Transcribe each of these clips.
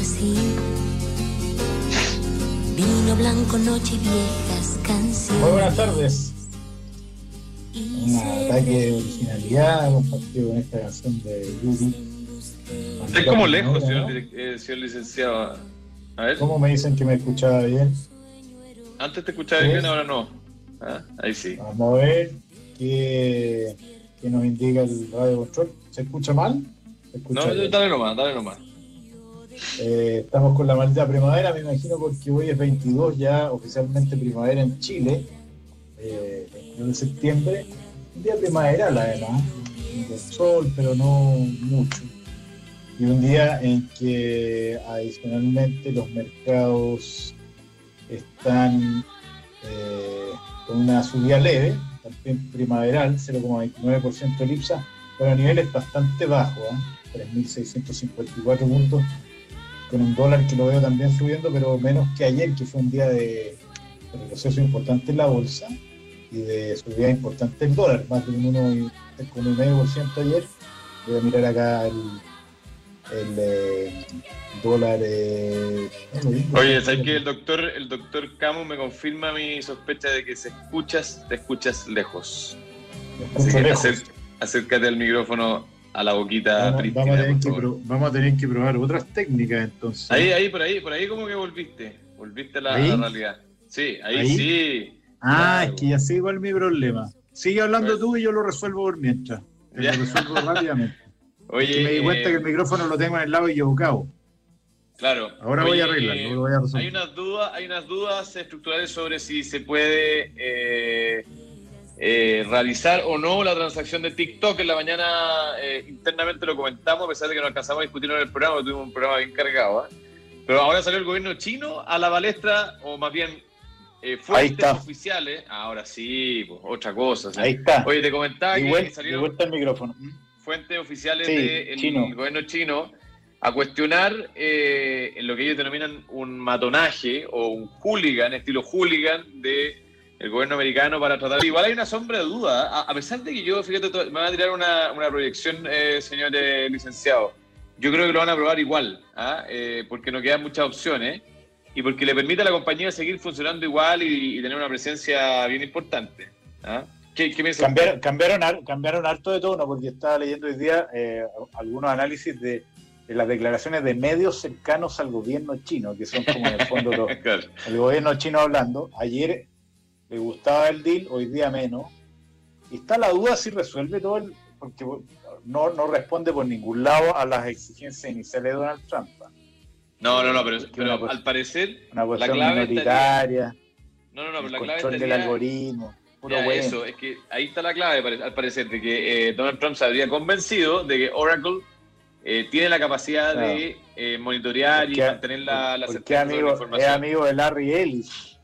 así. Vino blanco, noche y viejas canciones. Muy buenas tardes. Un ataque de originalidad compartido con esta canción de Yuri. Es como lejos, señor, eh, señor licenciado. A ver. ¿Cómo me dicen que me escuchaba bien? Antes te escuchaba ¿Sí? bien, ahora no. Ah, Ahí sí. Vamos a ver qué, qué nos indica el radio control. ¿Se escucha mal? ¿Se escucha No, bien? dale nomás, dale nomás. Eh, estamos con la maldita primavera, me imagino, porque hoy es 22 ya oficialmente primavera en Chile, eh, 21 de septiembre. Un día primaveral, además, con sol, pero no mucho. Y un día en que adicionalmente los mercados están eh, con una subida leve, también primaveral, 0,29% el IPSA, pero a niveles bastante bajos, ¿eh? 3.654 puntos con un dólar que lo veo también subiendo, pero menos que ayer, que fue un día de, retroceso importante en la bolsa y de subida importante el dólar, más de un 1,5% ayer. Voy a mirar acá el, el eh, dólar. eh. Oye, ¿sabes que el doctor, el doctor Camus me confirma mi sospecha de que se escuchas, te escuchas lejos? Así que lejos. acer- acércate al micrófono a la boquita Vamos, prístina, vamos a tener que favor. pro- vamos a tener que probar otras técnicas entonces. Ahí, ahí, por ahí, por ahí como que volviste. Volviste a la, realidad. Sí, ahí, ¿Ahí? sí. Ah, es que ya sé es mi problema. Sigue hablando Pues- tú y yo lo resuelvo por mientras. Lo resuelvo rápidamente. Oye, me di cuenta eh, que el micrófono lo tengo en el lado equivocado. Claro. Ahora voy a arreglarlo, eh, voy a resolver. Hay unas dudas, hay unas dudas estructurales sobre si se puede eh, eh, realizar o no la transacción de TikTok. En la mañana eh, internamente lo comentamos, a pesar de que no alcanzamos a discutirlo en el programa, tuvimos un programa bien cargado. ¿eh? Pero ahora salió el gobierno chino a la balestra, o más bien eh, fuentes oficiales. Ahora sí, pues, otra cosa. Ahí está. Oye, te comentaba Y que vuelta, salieron vuelta el micrófono. fuentes oficiales Sí, del gobierno chino a cuestionar eh, en lo que ellos denominan un matonaje o un hooligan, estilo hooligan de el gobierno americano para tratar. Igual hay una sombra de duda, a, a pesar de que yo, fíjate, me van a tirar una, una proyección, eh, señor eh, licenciado. Yo creo que lo van a aprobar igual, ¿ah? Eh, porque no quedan muchas opciones y porque le permite a la compañía seguir funcionando igual y, y tener una presencia bien importante. ¿ah? ¿Qué, qué? Cambiaron, cambiaron, cambiaron harto de tono porque estaba leyendo hoy día eh, algunos análisis de, de las declaraciones de medios cercanos al gobierno chino, que son como en el fondo los, Claro. el gobierno chino hablando. Ayer le gustaba el deal, hoy día menos. Y está la duda si resuelve todo el. porque no, no responde por ningún lado a las exigencias iniciales de Donald Trump. No, no, no, pero, una al parecer Una cuestión clave minoritaria, No, no, no, pero la clave control del estaría- algoritmo. Puro Ya, bueno. eso, es que ahí está la clave, al parecer, de que eh, Donald Trump se habría convencido de que Oracle eh, tiene la capacidad Claro. de eh, monitorear y mantener la, la certeza sobre la amigo, es información amigo de Larry Ellis.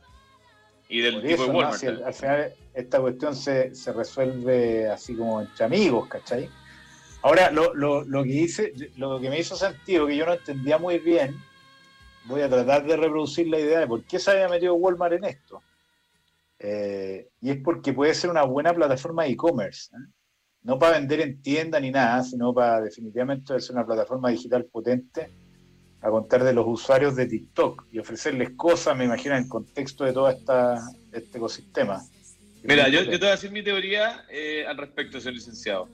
Y del Por tipo eso, de ¿no? Walmart. Si al, al final esta cuestión se, se resuelve así como entre amigos, ¿cachai? Ahora, lo, lo, lo que dice, lo que me hizo sentido, que yo no entendía muy bien, voy a tratar de reproducir la idea de por qué se había metido Walmart en esto. Eh, y es porque puede ser una buena plataforma de e-commerce. ¿eh? No para vender en tienda ni nada, sino para definitivamente ser una plataforma digital potente a contar de los usuarios de TikTok y ofrecerles cosas, me imagino, en el contexto de todo esta, este ecosistema. Mira, yo, yo te voy a decir mi teoría eh, al respecto, señor licenciado.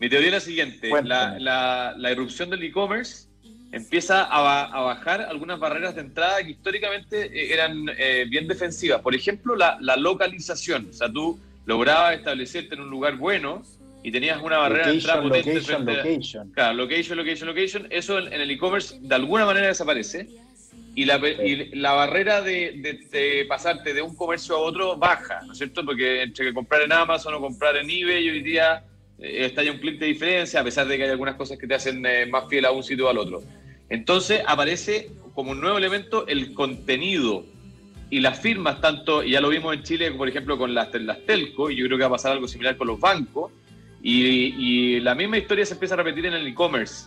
Mi teoría es la siguiente: la, la, la irrupción del e-commerce empieza a, a bajar algunas barreras de entrada que históricamente eh, eran eh, bien defensivas. Por ejemplo, la, la localización. O sea, tú lograbas establecerte en un lugar bueno y tenías una barrera de entrada potente location, frente a- location. Claro, location, location, location. Eso en, en el e-commerce de alguna manera desaparece. Y la, y la barrera de, de- de pasarte de un comercio a otro baja, ¿no es cierto? Porque entre que comprar en Amazon o comprar en eBay hoy día eh, está ya un clic de diferencia, a pesar de que hay algunas cosas que te hacen eh, más fiel a un sitio o al otro. Entonces aparece como un nuevo elemento el contenido y las firmas, tanto, y ya lo vimos en Chile, por ejemplo, con las, las telco, y yo creo que va a pasar algo similar con los bancos, y, y la misma historia se empieza a repetir en el e-commerce,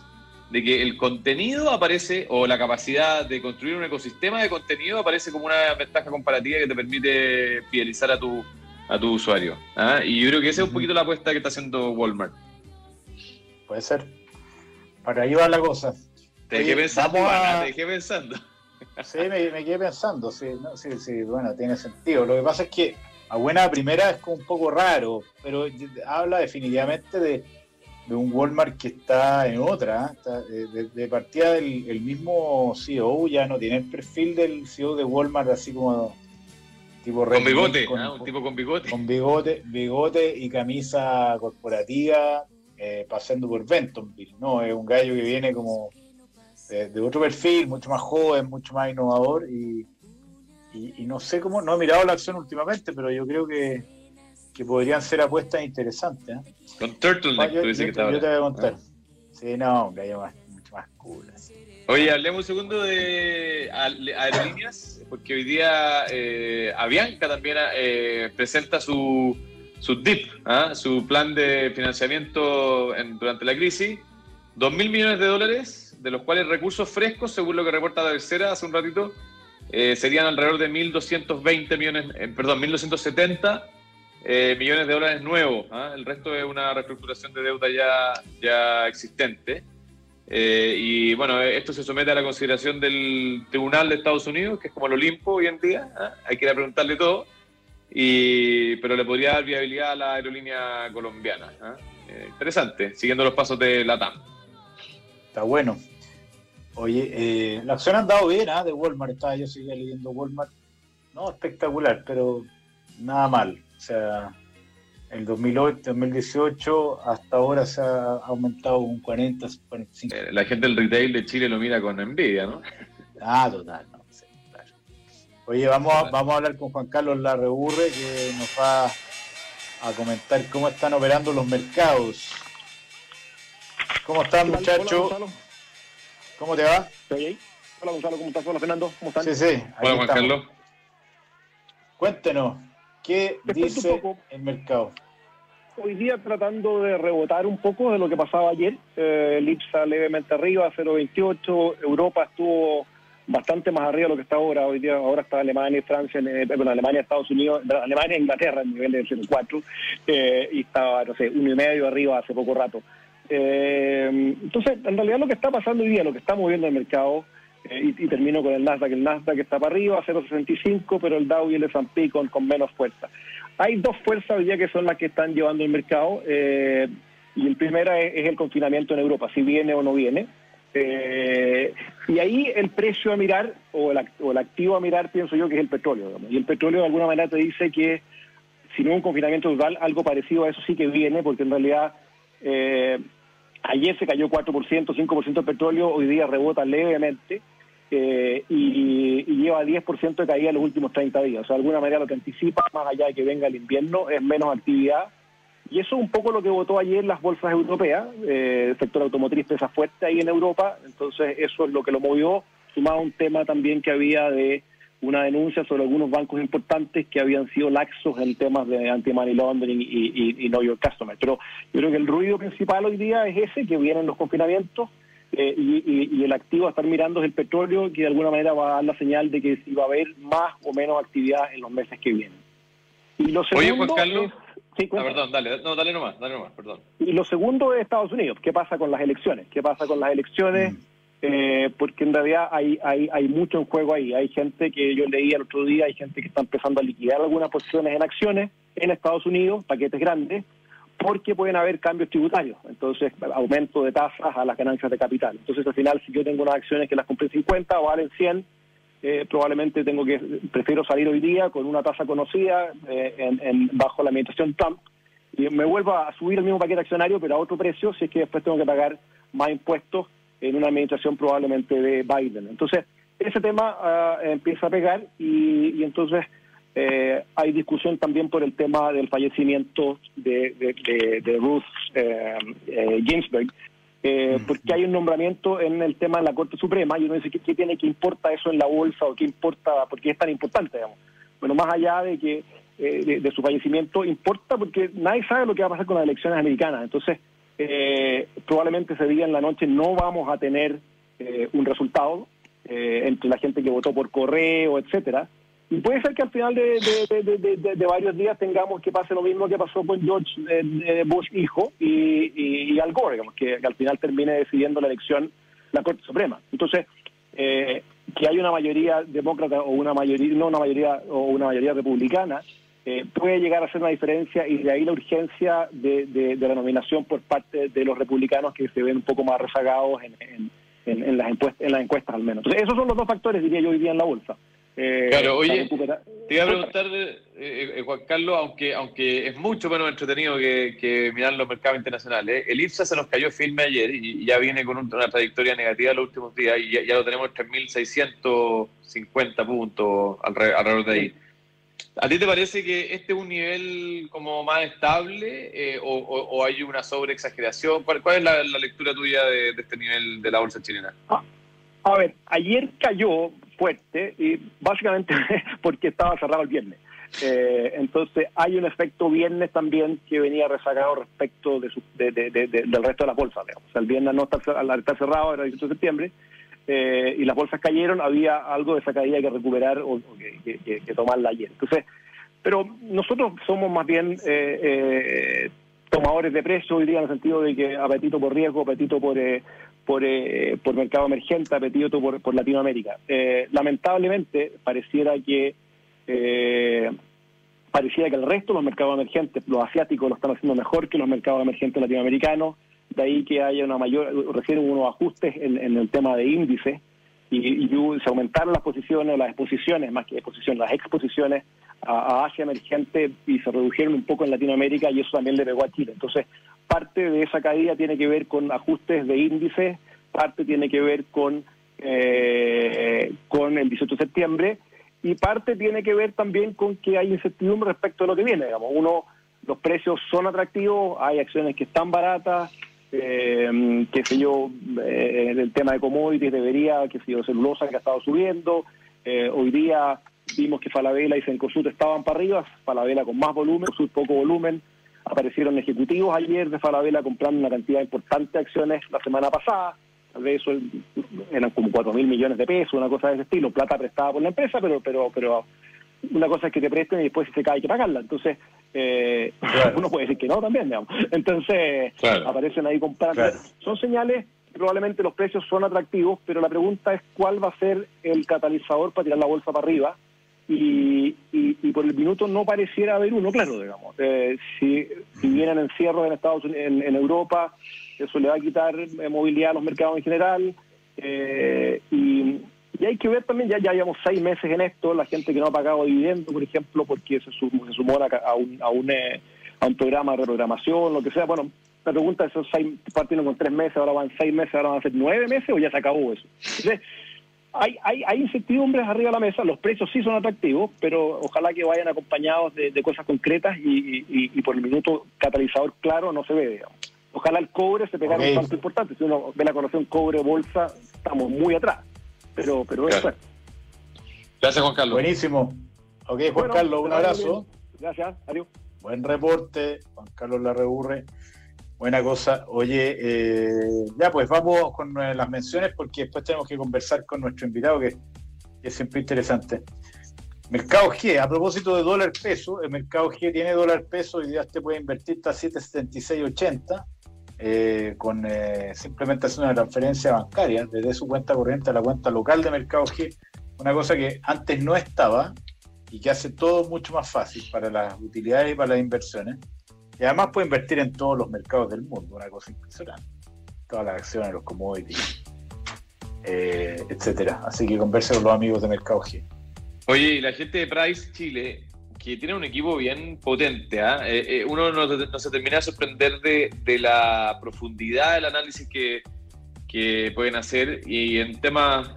de que el contenido aparece, o la capacidad de construir un ecosistema de contenido aparece como una ventaja comparativa que te permite fidelizar a tu, a tu usuario. ¿ah? Y yo creo que esa es un poquito la apuesta que está haciendo Walmart. Puede ser. Para ahí va la cosa. Te dejé pensando, te dejé pensando. Sí, me, quedé pensando, sí, sí, sí, bueno, tiene sentido. Lo que pasa es que a buena primera es como un poco raro, pero habla definitivamente de, un Walmart que está en otra. ¿eh? de, partida del el mismo CEO ya no tiene el perfil del CEO de Walmart así como tipo con bigote, ¿ah? un tipo con bigote. Con bigote, bigote y camisa corporativa eh, pasando por Bentonville. No, es un gallo que viene como de, otro perfil, mucho más joven, mucho más innovador y, y, no sé cómo, no he mirado la acción últimamente, pero yo creo que, que podrían ser apuestas interesantes. ¿eh? Con Turtleneck, tú dices que Yo te voy a contar. Ah. Sí, no, un gallo más, mucho más cool. Oye, hablemos un segundo de aerolíneas, porque hoy día eh, Avianca también eh, presenta su, su DIP, ¿ah? su plan de financiamiento en, durante la crisis. Dos mil millones de dólares de los cuales recursos frescos, según lo que reporta la tercera hace un ratito, eh, serían alrededor de 1.220 millones, eh, perdón, 1.270 eh, millones de dólares nuevos. ¿ah? El resto es una reestructuración de deuda ya, ya existente. y bueno, esto se somete a la consideración del Tribunal de Estados Unidos, que es como el Olimpo hoy en día. ¿ah? Hay que ir a preguntarle todo. Y, pero le podría dar viabilidad a la aerolínea colombiana. ¿ah? interesante, siguiendo los pasos de la TAM bueno. Oye, eh, la acción ha andado bien, ¿ah? De Walmart, estaba yo seguía leyendo Walmart. No, espectacular, pero nada mal. O sea, el 2008, 2018 hasta ahora se ha aumentado un 40, 45. Eh, la gente del retail de Chile lo mira con envidia, ¿no? Ah, total, no, claro. Oye, vamos a, vamos a hablar con Juan Carlos Larreburre que nos va a comentar cómo están operando los mercados. ¿Cómo están, muchachos? ¿Cómo te va? Estoy ahí. Hola, Gonzalo, ¿cómo estás? Hola, Fernando, ¿cómo están? Sí, sí. Hola, Juan Carlos. Cuéntenos, ¿qué dice el mercado? Hoy día tratando de rebotar un poco de lo que pasaba ayer. Eh, el IPSA levemente arriba, 0,28. Europa estuvo bastante más arriba de lo que está ahora. Hoy día ahora está Alemania y Francia, eh, bueno, Alemania, Estados Unidos, Alemania e Inglaterra en nivel de 0,4 eh, y estaba, no sé, uno y medio arriba hace poco rato. Eh, entonces, en realidad lo que está pasando hoy día, lo que está moviendo el mercado, eh, y, termino con el Nasdaq, el Nasdaq está para arriba, 0,65, pero el Dow y el S&P con, con menos fuerza. Hay dos fuerzas hoy día que son las que están llevando el mercado, eh, y el primera es, el confinamiento en Europa, si viene o no viene. Eh, y ahí el precio a mirar, o el, o el, activo a mirar, pienso yo que es el petróleo. Y el petróleo de alguna manera te dice que si no un confinamiento total, algo parecido a eso sí que viene, porque en realidad... Eh, Ayer se cayó 4%, 5% de petróleo, hoy día rebota levemente eh, y, lleva 10% de caída en los últimos 30 días. O sea, de alguna manera lo que anticipa, más allá de que venga el invierno, es menos actividad. Y eso es un poco lo que votó ayer las bolsas europeas. Eh, el sector automotriz pesa fuerte ahí en Europa, entonces eso es lo que lo movió, sumado a un tema también que había de una denuncia sobre algunos bancos importantes que habían sido laxos en temas de anti-money laundering y, y, y, know your customer. Pero yo creo que el ruido principal hoy día es ese, que vienen los confinamientos eh, y, el activo a estar mirando es el petróleo, que de alguna manera va a dar la señal de que si va a haber más o menos actividad en los meses que vienen. Y lo segundo Oye, Juan Carlos. sí, ah, perdón, dale, no, dale nomás, dale nomás, perdón. Y lo segundo es Estados Unidos. ¿Qué pasa con las elecciones? ¿Qué pasa con las elecciones? Mm eh, porque en realidad hay, hay, hay mucho en juego ahí. Hay gente que yo leí el otro día, hay gente que está empezando a liquidar algunas posiciones en acciones en Estados Unidos, paquetes grandes, porque pueden haber cambios tributarios, entonces aumento de tasas a las ganancias de capital. Entonces al final si yo tengo unas acciones que las compré en 50 o valen 100, eh, probablemente tengo que prefiero salir hoy día con una tasa conocida eh, en, bajo la administración Trump y me vuelvo a subir el mismo paquete accionario pero a otro precio si es que después tengo que pagar más impuestos en una administración probablemente de Biden. Entonces, ese tema ah, empieza a pegar y, entonces eh, hay discusión también por el tema del fallecimiento de, de, Ruth eh, eh, Ginsburg, mm. porque hay un nombramiento en el tema de la Corte Suprema y uno dice, ¿qué, tiene que importa eso en la bolsa o qué importa, por qué es tan importante? Digamos? Bueno, más allá de que de, su fallecimiento, importa porque nadie sabe lo que va a pasar con las elecciones americanas. Entonces, eh, probablemente ese día en la noche no vamos a tener eh, un resultado eh, entre la gente que votó por correo, etcétera. Y puede ser que al final de, varios días tengamos que pase lo mismo que pasó con George Bush hijo y, Al Gore, digamos, que, al final termine decidiendo la elección la Corte Suprema. Entonces, eh, que hay una mayoría demócrata o una mayoría, no una mayoría o una mayoría republicana, eh, puede llegar a ser una diferencia y de ahí la urgencia de, de, la nominación por parte de los republicanos que se ven un poco más rezagados en, en, las, encuestas, en las encuestas al menos. Entonces, esos son los dos factores, diría yo, hoy día en la bolsa. Eh, claro, oye, te iba a preguntar, eh, eh, Juan Carlos, aunque aunque es mucho menos entretenido que, mirar los mercados internacionales, el IPSA se nos cayó firme ayer y, ya viene con una trayectoria negativa los últimos días y ya, lo tenemos en 3.650 puntos alrededor de ahí. ¿A ti te parece que este es un nivel como más estable o, hay una sobreexageración? ¿Cuál, cuál es la, lectura tuya de, este nivel de la bolsa chilena? Ah, a ver, ayer cayó fuerte y básicamente porque estaba cerrado el viernes. Eh, entonces hay un efecto viernes también que venía rezagado respecto de, del resto de las bolsas. O sea, el viernes no está, al estar cerrado, era el 18 de septiembre, eh, y las bolsas cayeron, había algo de esa caída que recuperar o, que, que, tomarla ayer. Entonces, pero nosotros somos más bien eh, tomadores de precio hoy día en el sentido de que apetito por riesgo, apetito por por, eh, por mercado emergente, apetito por, por Latinoamérica. Eh, lamentablemente, pareciera que eh, pareciera que el resto de los mercados emergentes, los asiáticos, lo están haciendo mejor que los mercados emergentes latinoamericanos, de ahí que haya una mayor, recién unos ajustes en, el tema de índices y, se aumentaron las posiciones, las exposiciones, más que exposiciones, las exposiciones a, Asia emergente y se redujeron un poco en Latinoamérica y eso también le pegó a Chile. Entonces, parte de esa caída tiene que ver con ajustes de índices, parte tiene que ver con, eh, con el 18 de septiembre y parte tiene que ver también con que hay incertidumbre respecto a lo que viene. Digamos, uno, los precios son atractivos, hay acciones que están baratas, eh, qué sé yo, eh, el tema de commodities debería, qué sé yo, celulosa que ha estado subiendo, eh, hoy día vimos que Falabella y Cencosud estaban para arriba, Falabella con más volumen, Cencosud poco volumen, Aparecieron ejecutivos ayer de Falabella comprando una cantidad importante de acciones la semana pasada. Tal vez eso eran como 4 mil millones de pesos, una cosa de ese estilo, plata prestada por la empresa, pero pero pero una cosa es que te presten y después si se cae hay que pagarla. Entonces, eh, uno puede decir que no también, digamos. Entonces, aparecen ahí comprando. Son señales probablemente los precios son atractivos, pero la pregunta es cuál va a ser el catalizador para tirar la bolsa para arriba y, y, por el minuto no pareciera haber uno, claro, digamos. Eh, si, si vienen encierros en Estados Unidos, en, Europa, eso le va a quitar movilidad a los mercados en general. Eh, y, hay que ver también, ya, ya llevamos seis meses en esto, la gente que no ha pagado dividendos, por ejemplo, porque se, sumó, se sumó a, un, a, un, eh, a un programa de reprogramación, lo que sea. Bueno, la pregunta es, esos seis, partiendo con tres meses, ahora van seis meses, ahora van a ser nueve meses o ya se acabó eso. Entonces, hay, hay, hay incertidumbres arriba de la mesa, los precios sí son atractivos, pero ojalá que vayan acompañados de, cosas concretas y, y, por el minuto catalizador claro no se ve, digamos. Ojalá el cobre se pegara un salto importante. Si uno ve la correlación cobre-bolsa, estamos muy atrás. Pero, pero es. Gracias, Juan Carlos. Buenísimo. Ok, Juan Carlos, un abrazo. Gracias, adiós. Buen reporte, Juan Carlos Larreburre. Buena cosa. Oye, eh, ya pues vamos con eh, las menciones porque después tenemos que conversar con nuestro invitado que, es siempre interesante. Mercado G, a propósito de dólar peso, el mercado G tiene dólar peso y ya te puede invertir hasta 776.80 eh, con eh, simplemente hacer una transferencia bancaria desde su cuenta corriente a la cuenta local de Mercado G, una cosa que antes no estaba y que hace todo mucho más fácil para las utilidades y para las inversiones. Y además puede invertir en todos los mercados del mundo, una cosa impresionante. Todas las acciones, los commodities, eh, etcétera. Así que converse con los amigos de Mercado G. Oye, la gente de Price Chile, que tiene un equipo bien potente, ¿ah? eh, eh, uno no, se termina de sorprender de, la profundidad del análisis que, que pueden hacer y en temas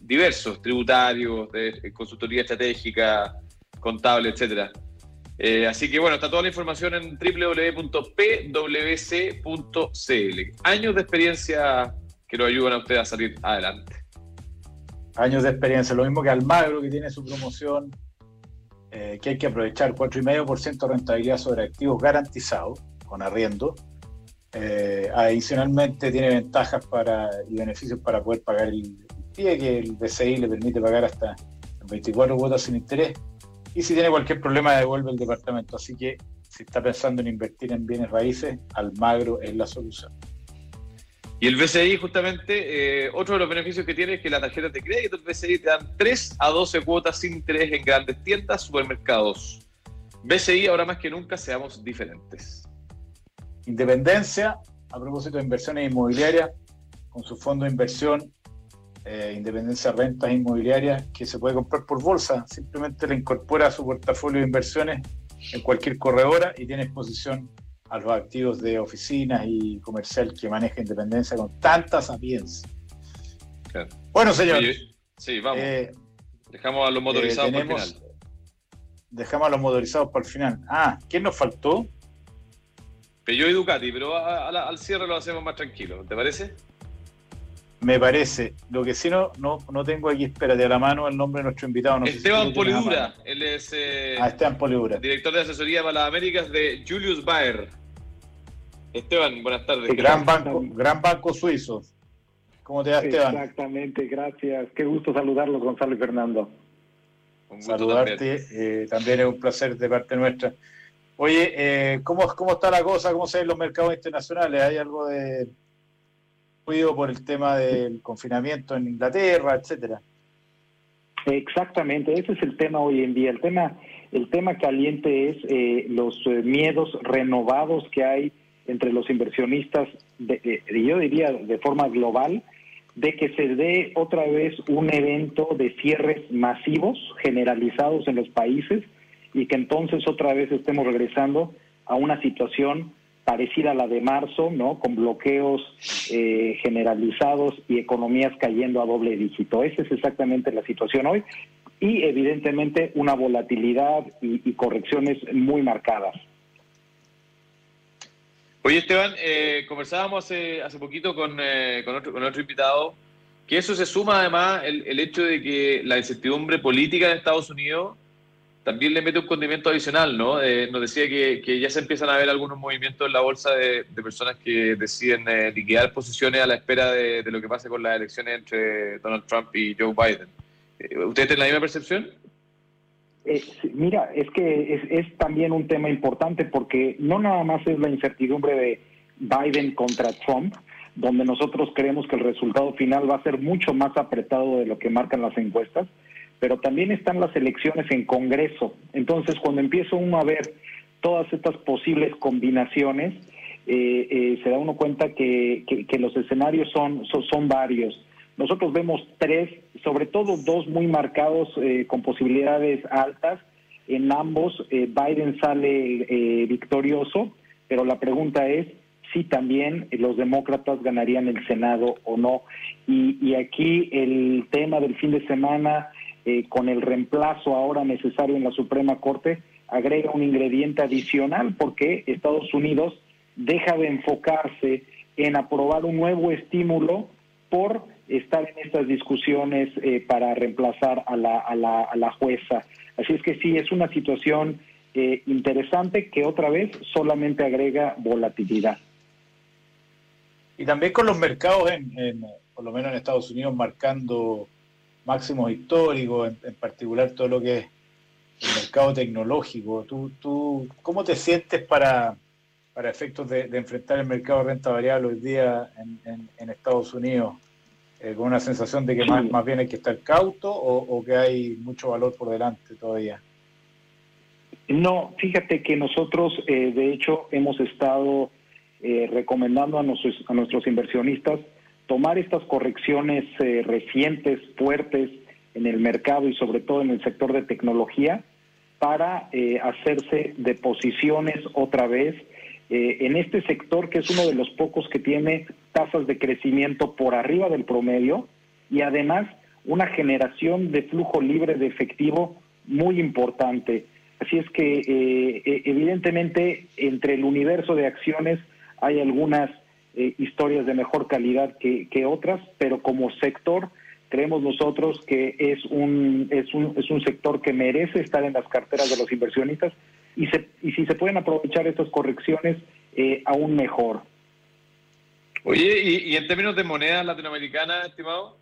diversos, tributarios, de consultoría estratégica, contable, etcétera. Eh, así que bueno, está toda la información en www.pwc.cl. Años de experiencia que lo ayudan a ustedes a salir adelante. Años de experiencia, lo mismo que Almagro, que tiene su promoción, eh, que hay que aprovechar 4,5% de rentabilidad sobre activos garantizados con arriendo. Eh, adicionalmente tiene ventajas para, y beneficios para poder pagar el, pie, que el BCI le permite pagar hasta 24 cuotas sin interés y si tiene cualquier problema, devuelve el departamento. Así que si está pensando en invertir en bienes raíces, Almagro es la solución. Y el BCI, justamente, eh, otro de los beneficios que tiene es que las tarjetas de crédito del BCI te dan 3 a 12 cuotas sin interés en grandes tiendas, supermercados. BCI, ahora más que nunca, seamos diferentes. Independencia, a propósito de inversiones inmobiliarias, con su fondo de inversión, eh, Independencia Rentas Inmobiliarias, que se puede comprar por bolsa. Simplemente le incorpora a su portafolio de inversiones en cualquier corredora y tiene exposición a los activos de oficinas y comercial que maneja Independencia con tanta sapiencia. Bueno, señor. sí, vamos. Eh, dejamos a los motorizados para el final. Dejamos a los motorizados para el final. Ah, ¿quién nos faltó? yo y Ducati, pero al cierre lo hacemos más tranquilo, ¿te parece? Me parece. Lo que sí no, no, no tengo aquí, espérate, a la mano el nombre de nuestro invitado. Esteban Polidura, él es eh, ah, Esteban Polidura. director de asesoría para las Américas de Julius Baer. Esteban, buenas tardes. Gran banco, gran banco suizo. ¿Cómo te va, Esteban? Exactamente, gracias. Qué gusto saludarlos, Gonzalo y Fernando. Saludarte, eh, también. es un placer de parte nuestra. Oye, eh, ¿cómo, ¿cómo está la cosa? ¿Cómo se ven los mercados internacionales? ¿Hay algo de ruido por el tema del confinamiento en Inglaterra, etcétera? Exactamente, ese es el tema hoy en día. El tema, el tema caliente es eh, los miedos renovados que hay entre los inversionistas, de, yo diría de forma global, de que se dé otra vez un evento de cierres masivos, generalizados en los países, y que entonces otra vez estemos regresando a una situación parecida a la de marzo, ¿no? Con bloqueos eh, generalizados y economías cayendo a doble dígito. Esa es exactamente la situación hoy y evidentemente una volatilidad y correcciones muy marcadas. Oye, Esteban, eh, conversábamos hace, hace poquito con, eh, con, otro, con otro invitado, que eso se suma además el, el hecho de que la incertidumbre política en Estados Unidos también le mete un condimento adicional, ¿no? Eh, nos decía que, ya se empiezan a ver algunos movimientos en la bolsa de, de personas que deciden eh, liquidar posiciones a la espera de, de, lo que pase con las elecciones entre Donald Trump y Joe Biden. ¿Ustedes tienen la misma percepción? Eh, mira, es que es, también un tema importante porque no nada más es la incertidumbre de Biden contra Trump, donde nosotros creemos que el resultado final va a ser mucho más apretado de lo que marcan las encuestas, pero también están las elecciones en Congreso. Entonces, cuando empieza uno a ver todas estas posibles combinaciones, eh, eh, se da uno cuenta que, que, los escenarios son, son varios. Nosotros vemos tres, sobre todo dos muy marcados eh, con posibilidades altas. En ambos eh, Biden sale eh, victorioso, pero la pregunta es si también los demócratas ganarían el Senado o no. Y, y aquí el tema del fin de semana, con el reemplazo ahora necesario en la Suprema Corte, agrega un ingrediente adicional porque Estados Unidos deja de enfocarse en aprobar un nuevo estímulo por estar en estas discusiones eh, para reemplazar a la, a, la, a la, jueza. Así es que sí, es una situación eh, interesante que otra vez solamente agrega volatilidad. Y también con los mercados, en, por lo menos en Estados Unidos, marcando máximos históricos, en, particular todo lo que es el mercado tecnológico. ¿Tú, tú cómo te sientes para, para efectos de, enfrentar el mercado de renta variable hoy día en, en Estados Unidos? Eh, con una sensación de que más, más, bien hay que estar cauto o, que hay mucho valor por delante todavía? No, fíjate que nosotros, eh, de hecho, hemos estado eh, recomendando a nuestros, a nuestros inversionistas tomar estas correcciones recientes, fuertes en el mercado y sobre todo en el sector de tecnología para hacerse de posiciones otra vez eh, en este sector que es uno de los pocos que tiene tasas de crecimiento por arriba del promedio y además una generación de flujo libre de efectivo muy importante. Así es que eh, e, evidentemente entre el universo de acciones hay algunas eh, historias de mejor calidad que, que, otras, pero como sector creemos nosotros que es un, es, un, es un sector que merece estar en las carteras de los inversionistas y, se, y si se pueden aprovechar estas correcciones, eh, aún mejor. Oye, y, en términos de moneda latinoamericana, estimado,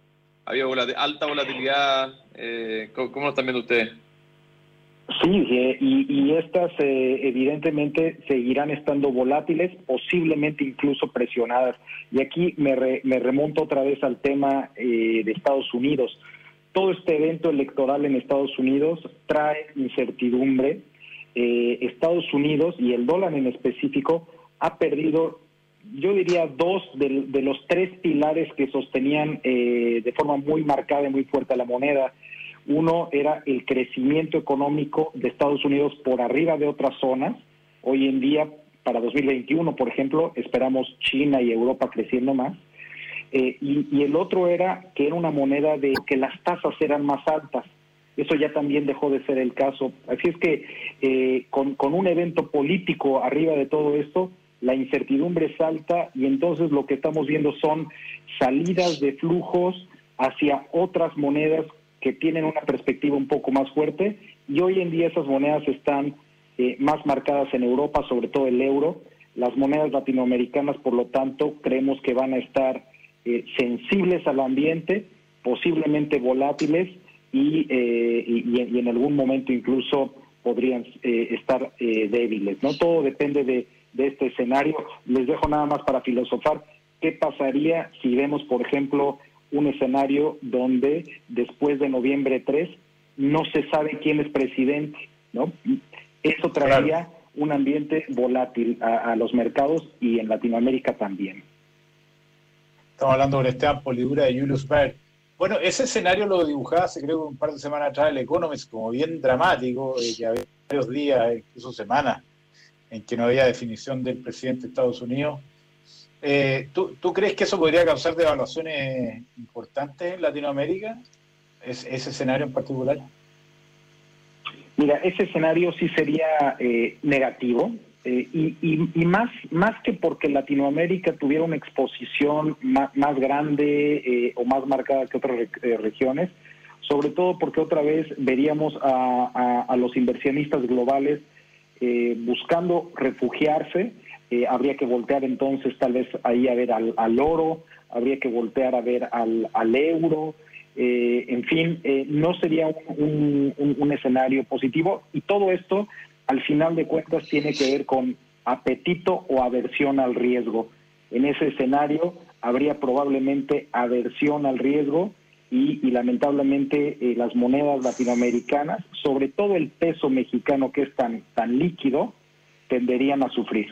había alta volatilidad. Eh, ¿cómo, lo están viendo ustedes? Sí, eh, y, y estas eh, evidentemente seguirán estando volátiles, posiblemente incluso presionadas. Y aquí me, re- me remonto otra vez al tema eh, de Estados Unidos. Todo este evento electoral en Estados Unidos trae incertidumbre. Eh, Estados Unidos y el dólar en específico ha perdido, yo diría, dos de, los tres pilares que sostenían eh, de forma muy marcada y muy fuerte a la moneda. Uno era el crecimiento económico de Estados Unidos por arriba de otras zonas. Hoy en día, para 2021, por ejemplo, esperamos China y Europa creciendo más. Eh, y, el otro era que era una moneda de que las tasas eran más altas. Eso ya también dejó de ser el caso. Así es que eh, con un evento político arriba de todo esto, la incertidumbre es alta y entonces lo que estamos viendo son salidas de flujos hacia otras monedas que tienen una perspectiva un poco más fuerte y hoy en día esas monedas están eh, más marcadas en Europa, sobre todo el euro. Las monedas latinoamericanas, por lo tanto, creemos que van a estar eh, sensibles al ambiente, posiblemente volátiles y, eh, y, y en algún momento incluso podrían eh, estar débiles. No todo depende de, de este escenario. Les dejo nada más para filosofar. ¿Qué pasaría si vemos, por ejemplo, un escenario donde después de noviembre 3 no se sabe quién es presidente? ¿no? Eso traería un ambiente volátil a, a los mercados y en Latinoamérica también. Estamos hablando con Esteban Polidura de Julius Baer. Bueno, ese escenario lo dibujaba hace creo que un par de semanas atrás el Economist como bien dramático, eh, que había varios días, incluso semanas, en que no había definición del presidente de Estados Unidos. Eh, ¿tú, ¿tú, crees que eso podría causar devaluaciones importantes en Latinoamérica? ¿Es, ¿Ese escenario en particular? Mira, ese escenario sí sería eh, negativo. Eh, y, y, y, más, más que porque Latinoamérica tuviera una exposición más, más grande eh, o más marcada que otras re, regiones, sobre todo porque otra vez veríamos a, a, a los inversionistas globales buscando refugiarse, habría que voltear entonces tal vez ahí a ver al, al oro, habría que voltear a ver al, al euro, eh, en fin, eh, no sería un, escenario positivo y todo esto, al final de cuentas, tiene que ver con apetito o aversión al riesgo. En ese escenario habría probablemente aversión al riesgo y, y lamentablemente eh, las monedas latinoamericanas, sobre todo el peso mexicano que es tan, tan líquido, tenderían a sufrir.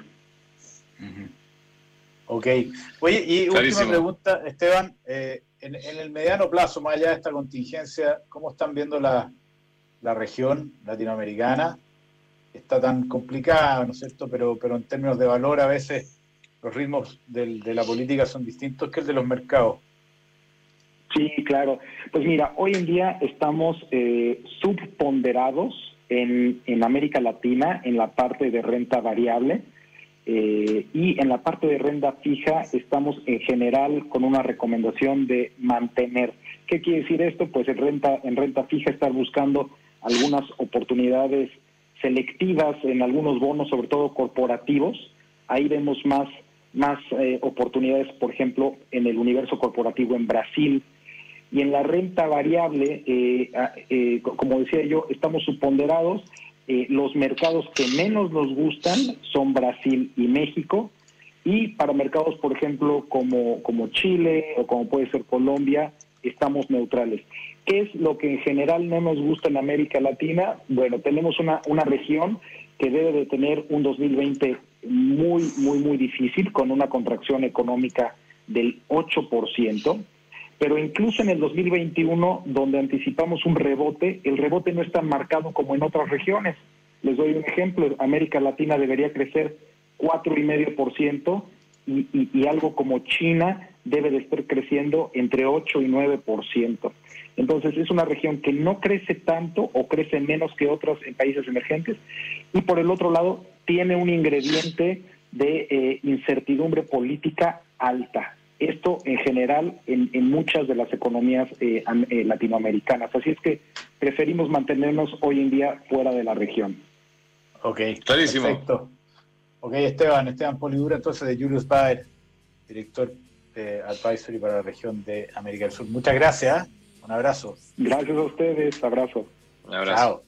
Uh -huh. Ok. Oye, y Clarísimo. última pregunta, Esteban. Eh, en, en, el mediano plazo, más allá de esta contingencia, ¿cómo están viendo la, la región latinoamericana? Está tan complicada, ¿no es cierto? Pero, pero en términos de valor, a veces los ritmos del, de la política son distintos que el de los mercados. Sí, claro. Pues mira, hoy en día estamos eh, subponderados en, en América Latina en la parte de renta variable. Eh, y en la parte de renta fija estamos en general con una recomendación de mantener. ¿Qué quiere decir esto? Pues en renta, en renta fija estar buscando algunas oportunidades selectivas en algunos bonos, sobre todo corporativos. Ahí vemos más, más eh, oportunidades, por ejemplo, en el universo corporativo en Brasil. Y en la renta variable, eh, eh, como decía yo, estamos subponderados eh, los mercados que menos nos gustan son Brasil y México. Y para mercados, por ejemplo, como, como Chile o como puede ser Colombia, estamos neutrales. ¿Qué es lo que en general no nos gusta en América Latina? Bueno, tenemos una, una región que debe de tener un 2020 muy, muy, muy difícil, con una contracción económica del 8%. Pero incluso en el 2021, donde anticipamos un rebote, el rebote no es tan marcado como en otras regiones. Les doy un ejemplo, América Latina debería crecer 4,5% y, y, y algo como China debe de estar creciendo entre 8 y 9%. Entonces es una región que no crece tanto o crece menos que otras en países emergentes y por el otro lado tiene un ingrediente de eh, incertidumbre política alta esto en general en, en muchas de las economías eh, eh, latinoamericanas. Así es que preferimos mantenernos hoy en día fuera de la región. Ok, clarísimo. Perfecto. Ok, Esteban, Esteban Polidura, entonces de Julius Baer, director de Advisory para la región de América del Sur. Muchas gracias, un abrazo. Gracias a ustedes, abrazo. Un abrazo. Chao.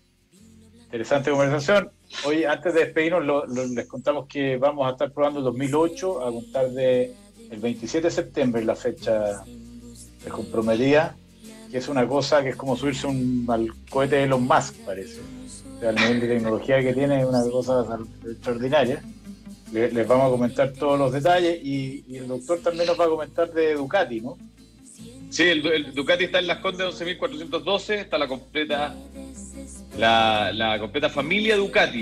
Interesante conversación. Hoy, antes de despedirnos, lo- lo- les contamos que vamos a estar probando el 2008 a contar de el 27 de septiembre, la fecha de comprometida, que es una cosa que es como subirse un, al cohete de Elon Musk, parece. O sea, el nivel de tecnología que tiene es una cosa extraordinaria. Le- les vamos a comentar todos los detalles y, y el doctor también nos va a comentar de Ducati, ¿no? Sí, el, el Ducati está en las Condes 11.412, está la completa, la, la completa familia Ducati.